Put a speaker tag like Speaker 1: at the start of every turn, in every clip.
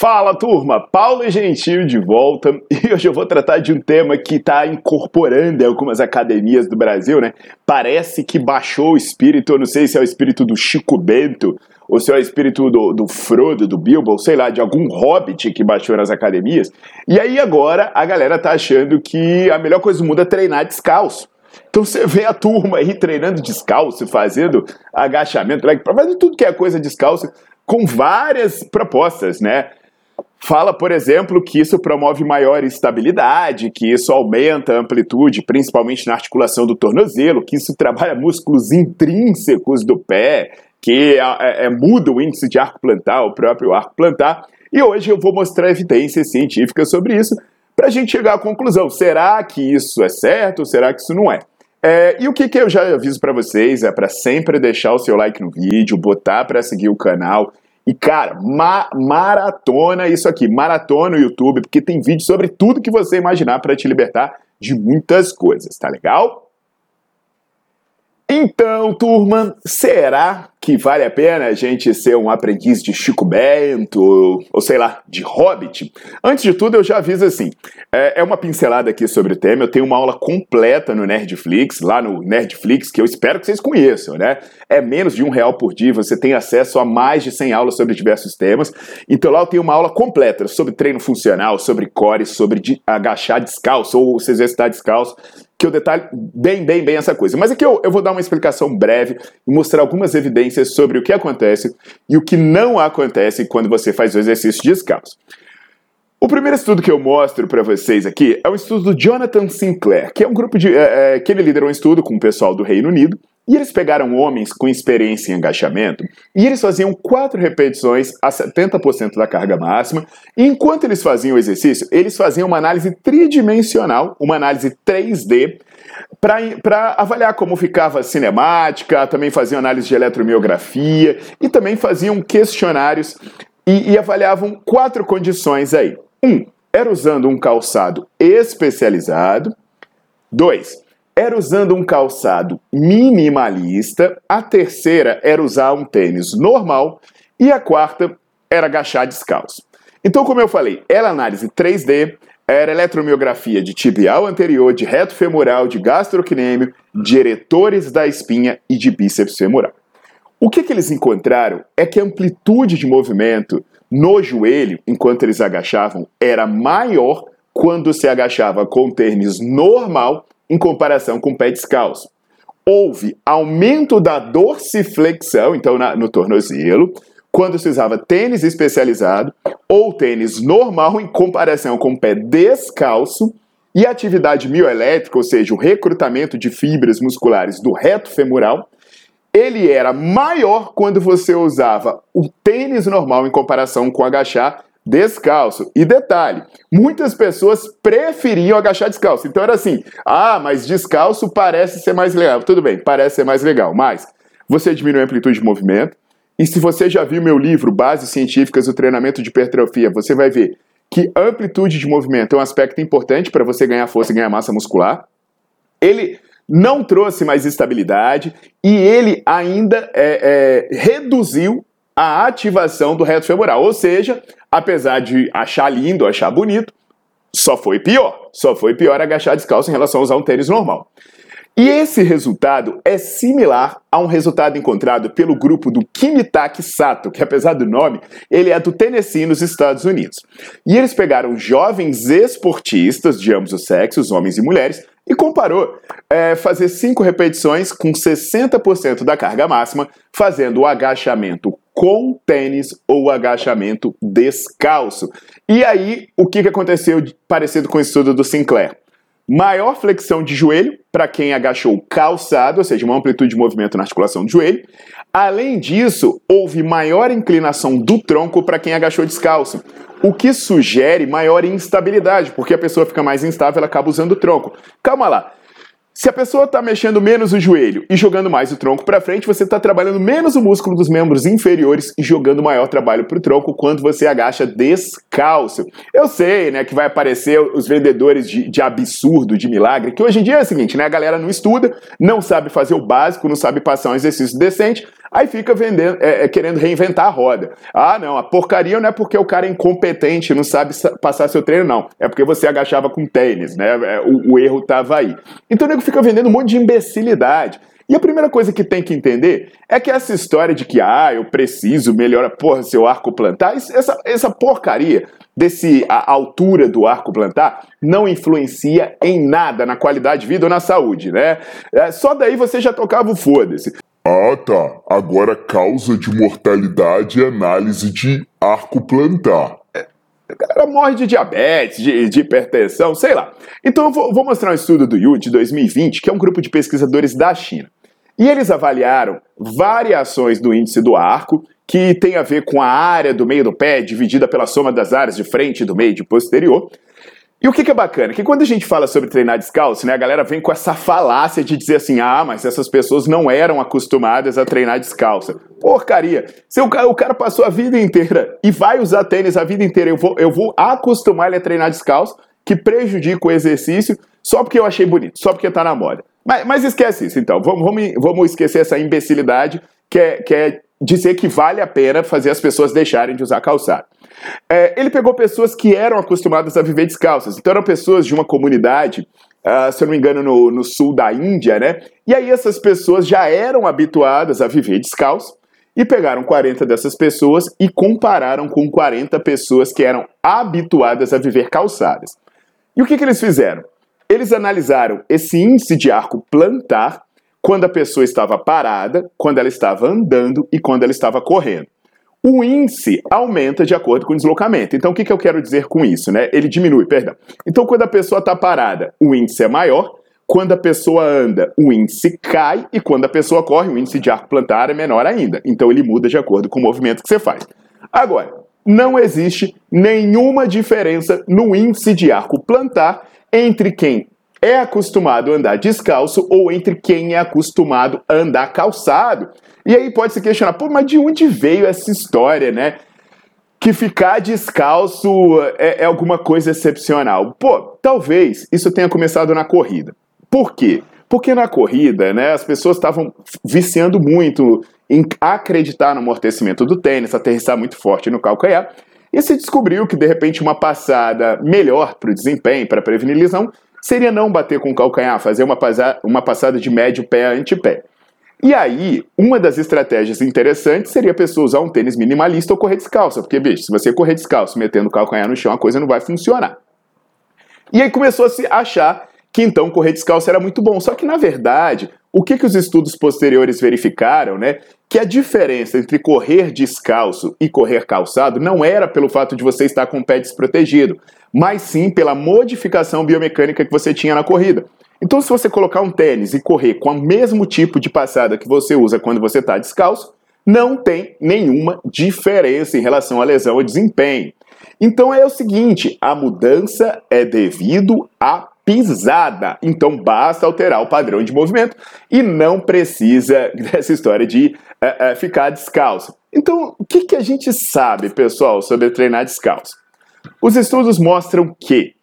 Speaker 1: Fala turma, Paulo e Gentil de volta e hoje eu vou tratar de um tema que está incorporando algumas academias do Brasil, né? Parece que baixou o espírito, eu não sei se é o espírito do Chico Bento ou se é o espírito do, do Frodo, do Bilbo, sei lá, de algum hobbit que baixou nas academias. E aí agora a galera tá achando que a melhor coisa do mundo é treinar descalço. Então você vê a turma aí treinando descalço, fazendo agachamento, fazendo tudo que é coisa descalço, com várias propostas, né? Fala, por exemplo, que isso promove maior estabilidade, que isso aumenta a amplitude, principalmente na articulação do tornozelo, que isso trabalha músculos intrínsecos do pé, que é, é, muda o índice de arco plantar, o próprio arco plantar. E hoje eu vou mostrar evidências científicas sobre isso, para a gente chegar à conclusão: será que isso é certo ou será que isso não é? É, e o que, que eu já aviso para vocês é para sempre deixar o seu like no vídeo, botar para seguir o canal e, cara, ma maratona isso aqui, maratona no YouTube, porque tem vídeo sobre tudo que você imaginar para te libertar de muitas coisas, tá legal? Então, turma, será que vale a pena a gente ser um aprendiz de Chico Bento, ou, sei lá, de Hobbit? Antes de tudo, eu já aviso assim: é, é, uma pincelada aqui sobre o tema. Eu tenho uma aula completa no Nerdflix, lá no Nerdflix, que eu espero que vocês conheçam, né? É menos de um real por dia, você tem acesso a mais de 100 aulas sobre diversos temas. Então lá eu tenho uma aula completa sobre treino funcional, sobre core, sobre agachar descalço ou se exercitar descalço que eu detalhe bem, bem, bem essa coisa. Mas aqui eu, eu vou dar uma explicação breve e mostrar algumas evidências sobre o que acontece e o que não acontece quando você faz o exercício descalço. O primeiro estudo que eu mostro para vocês aqui é o estudo do Jonathan Sinclair, que é um grupo de. É, é, que ele liderou um estudo com o pessoal do Reino Unido, e eles pegaram homens com experiência em agachamento e eles faziam quatro repetições a 70% da carga máxima. E enquanto eles faziam o exercício, eles faziam uma análise tridimensional, uma análise 3D, para avaliar como ficava a cinemática, também faziam análise de eletromiografia e também faziam questionários e, e avaliavam quatro condições aí. Um, era usando um calçado especializado. Dois, era usando um calçado minimalista, a terceira era usar um tênis normal e a quarta era agachar descalço. Então, como eu falei, era análise 3D, era eletromiografia de tibial anterior, de reto femoral, de gastrocnêmio, diretores da espinha e de bíceps femoral. O que, que eles encontraram é que a amplitude de movimento no joelho, enquanto eles agachavam, era maior quando se agachava com tênis normal em comparação com pé descalço. Houve aumento da dorsiflexão, então na, no tornozelo, quando se usava tênis especializado ou tênis normal em comparação com o pé descalço, e atividade mioelétrica, ou seja, o recrutamento de fibras musculares do reto femoral, ele era maior quando você usava o tênis normal em comparação com agachar descalço. E detalhe, muitas pessoas preferiam agachar descalço. Então era assim: ah, mas descalço parece ser mais legal. Tudo bem, parece ser mais legal, mas você diminui a amplitude de movimento. E se você já viu meu livro Bases Científicas do Treinamento de Hipertrofia, você vai ver que amplitude de movimento é um aspecto importante para você ganhar força e ganhar massa muscular. Ele não trouxe mais estabilidade e ele ainda é, é, reduziu a ativação do reto femoral. Ou seja, apesar de achar lindo, achar bonito, só foi pior. Só foi pior agachar descalço em relação a usar um tênis normal. E esse resultado é similar a um resultado encontrado pelo grupo do Kimitaki Sato, que apesar do nome, ele é do Tennessee, nos Estados Unidos. E eles pegaram jovens esportistas de ambos os sexos, homens e mulheres, e comparou é, fazer cinco repetições com 60% da carga máxima, fazendo o agachamento com tênis ou agachamento descalço. E aí, o que aconteceu parecido com o estudo do Sinclair? Maior flexão de joelho para quem agachou calçado, ou seja, uma amplitude de movimento na articulação do joelho. Além disso, houve maior inclinação do tronco para quem agachou descalço, o que sugere maior instabilidade, porque a pessoa fica mais instável, ela acaba usando o tronco. Calma lá. Se a pessoa está mexendo menos o joelho e jogando mais o tronco para frente, você está trabalhando menos o músculo dos membros inferiores e jogando maior trabalho para o tronco quando você agacha descalço. Eu sei, né, que vai aparecer os vendedores de, de, absurdo, de milagre, que hoje em dia é o seguinte, né, a galera não estuda, não sabe fazer o básico, não sabe passar um exercício decente, Aí fica vendendo, é, é, querendo reinventar a roda. Ah, não, a porcaria não é porque o cara é incompetente, não sabe passar seu treino, não. É porque você agachava com tênis, né? É, o, o erro estava aí. Então nego fica vendendo um monte de imbecilidade. E a primeira coisa que tem que entender é que essa história de que, ah, eu preciso melhorar, porra, seu arco plantar, essa, essa porcaria desse a altura do arco plantar não influencia em nada na qualidade de vida ou na saúde, né? É, só daí você já tocava o foda-se.
Speaker 2: Ah, tá. Agora causa de mortalidade e análise de arco plantar.
Speaker 1: O cara morre de diabetes, de, de, hipertensão, sei lá. Então eu vou, vou mostrar um estudo do Yu de 2020, que é um grupo de pesquisadores da China. E eles avaliaram variações do índice do arco, que tem a ver com a área do meio do pé dividida pela soma das áreas de frente, do meio e de posterior, e o que, que, é bacana? Que quando a gente fala sobre treinar descalço, né, a galera vem com essa falácia de dizer assim: ah, mas essas pessoas não eram acostumadas a treinar descalça. Porcaria! Se o cara, o cara passou a vida inteira e vai usar tênis a vida inteira, eu vou, eu vou acostumar ele a treinar descalço, que prejudica o exercício, só porque eu achei bonito, só porque tá na moda. Mas, mas esquece isso, então. Vamos, vamos, vamos esquecer essa imbecilidade que é, que é dizer que vale a pena fazer as pessoas deixarem de usar calçado. É, ele pegou pessoas que eram acostumadas a viver descalças, então eram pessoas de uma comunidade, uh, se eu não me engano, no, no sul da Índia, né? E aí essas pessoas já eram habituadas a viver descalço e pegaram 40 dessas pessoas e compararam com 40 pessoas que eram habituadas a viver calçadas. E o que, que eles fizeram? Eles analisaram esse índice de arco plantar quando a pessoa estava parada, quando ela estava andando e quando ela estava correndo o índice aumenta de acordo com o deslocamento. Então, o que, que eu quero dizer com isso? Né? Ele diminui, perdão. Então, quando a pessoa está parada, o índice é maior. Quando a pessoa anda, o índice cai. E quando a pessoa corre, o índice de arco plantar é menor ainda. Então, ele muda de acordo com o movimento que você faz. Agora, não existe nenhuma diferença no índice de arco plantar entre quem é acostumado a andar descalço ou entre quem é acostumado a andar calçado. E aí pode se questionar, pô, mas de onde veio essa história, né? Que ficar descalço é, é alguma coisa excepcional. Pô, talvez isso tenha começado na corrida. Por quê? Porque na corrida, né, as pessoas estavam viciando muito em acreditar no amortecimento do tênis, aterrissar muito forte no calcanhar, e se descobriu que de repente uma passada melhor para o desempenho, para prevenir lesão, seria não bater com o calcanhar, fazer uma, uma passada de médio pé a antepé. E aí, uma das estratégias interessantes seria a pessoa usar um tênis minimalista ou correr descalço, porque, bicho, se você correr descalço metendo o calcanhar no chão, a coisa não vai funcionar. E aí começou a se achar que então correr descalço era muito bom. Só que, na verdade, o que, que os estudos posteriores verificaram, né? Que a diferença entre correr descalço e correr calçado não era pelo fato de você estar com o pé desprotegido, mas sim pela modificação biomecânica que você tinha na corrida. Então, se você colocar um tênis e correr com o mesmo tipo de passada que você usa quando você está descalço, não tem nenhuma diferença em relação à lesão ou desempenho. Então é o seguinte: a mudança é devido à pisada. Então basta alterar o padrão de movimento e não precisa dessa história de uh, uh, ficar descalço. Então, o que, que a gente sabe, pessoal, sobre treinar descalço? Os estudos mostram que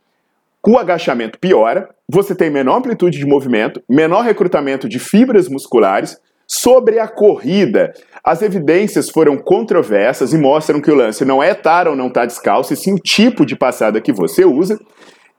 Speaker 1: o agachamento piora, você tem menor amplitude de movimento, menor recrutamento de fibras musculares. Sobre a corrida, as evidências foram controversas e mostram que o lance não é estar ou não estar descalço, e sim o tipo de passada que você usa.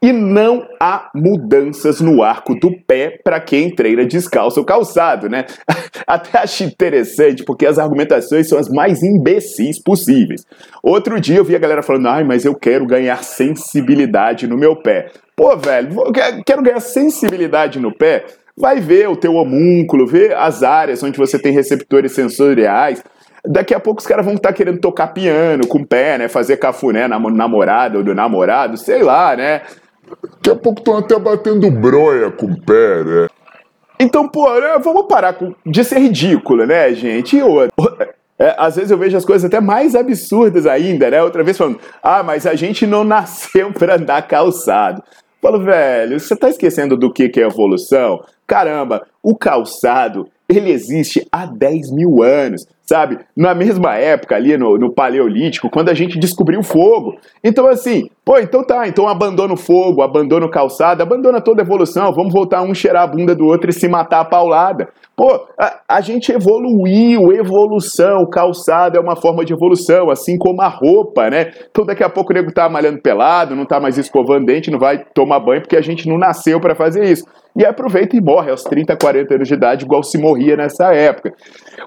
Speaker 1: E não há mudanças no arco do pé para quem treina descalço ou calçado, né? Até acho interessante, porque as argumentações são as mais imbecis possíveis. Outro dia eu vi a galera falando, ai, mas eu quero ganhar sensibilidade no meu pé. Pô, velho, quero ganhar sensibilidade no pé? Vai ver o teu homúnculo, ver as áreas onde você tem receptores sensoriais. Daqui a pouco os caras vão estar tá querendo tocar piano com o pé, né? Fazer cafuné na namorada ou do namorado, sei lá, né?
Speaker 2: Daqui a pouco estão até batendo broia com o pé, né?
Speaker 1: Então, pô, né, vamos parar de ser ridículo, né, gente? E outra. É, às vezes eu vejo as coisas até mais absurdas ainda, né? Outra vez falando, ah, mas a gente não nasceu para andar calçado. Falo, velho, você tá esquecendo do que, que é evolução? Caramba, o calçado, ele existe há 10 mil anos sabe? Na mesma época ali no, no Paleolítico, quando a gente descobriu o fogo. Então, assim, pô, então tá, então abandona o fogo, abandona o calçado, abandona toda a evolução, vamos voltar um cheirar a bunda do outro e se matar a paulada. Pô, a, a gente evoluiu, evolução, calçado é uma forma de evolução, assim como a roupa, né? Então daqui a pouco o nego tá malhando pelado, não tá mais escovando dente, não vai tomar banho porque a gente não nasceu para fazer isso e aproveita e morre aos 30, 40 anos de idade, igual se morria nessa época.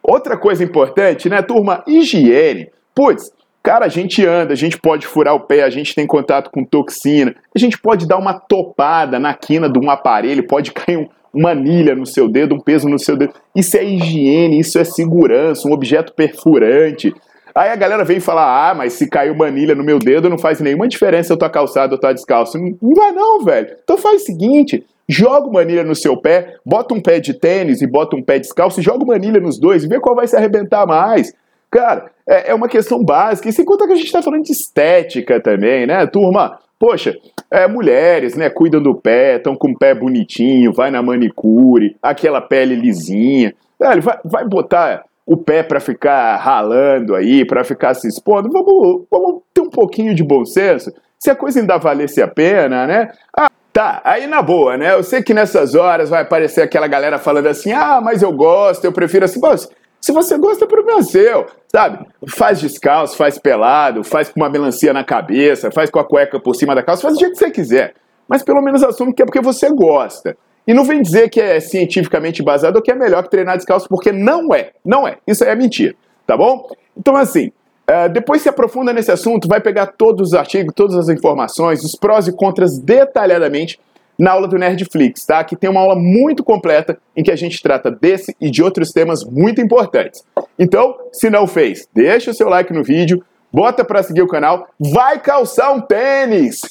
Speaker 1: Outra coisa importante, né, turma? Higiene. Putz, cara, a gente anda, a gente pode furar o pé, a gente tem contato com toxina, a gente pode dar uma topada na quina de um aparelho, pode cair um, uma anilha no seu dedo, um peso no seu dedo. Isso é higiene, isso é segurança, um objeto perfurante. Aí a galera vem falar: ah, mas se caiu uma anilha no meu dedo, não faz nenhuma diferença eu tô calçado ou tô descalço. Não vai, não, velho. Então faz o seguinte: joga uma anilha no seu pé, bota um pé de tênis e bota um pé descalço e joga uma anilha nos dois e vê qual vai se arrebentar mais. Cara, é, é uma questão básica. E sem contar que a gente está falando de estética também, né, turma? Poxa, é, mulheres, né, cuidam do pé, estão com o pé bonitinho, vai na manicure, aquela pele lisinha. Velho, vai, vai botar o pé para ficar ralando aí, para ficar se expondo. Vamos, vamos ter um pouquinho de bom senso. Se a coisa ainda valesse a pena, né? Ah, Tá, aí na boa, né? Eu sei que nessas horas vai aparecer aquela galera falando assim: ah, mas eu gosto, eu prefiro assim. Pô, se você gosta, problema é seu, sabe? Faz descalço, faz pelado, faz com uma melancia na cabeça, faz com a cueca por cima da calça, faz do jeito que você quiser. Mas pelo menos assume que é porque você gosta. E não vem dizer que é cientificamente baseado ou que é melhor que treinar descalço, porque não é. Não é. Isso aí é mentira, tá bom? Então, assim, Uh, depois se aprofunda nesse assunto, vai pegar todos os artigos, todas as informações, os prós e contras detalhadamente na aula do Nerdflix, tá? Que tem uma aula muito completa em que a gente trata desse e de outros temas muito importantes. Então, se não fez, deixa o seu like no vídeo, bota para seguir o canal, vai calçar um tênis!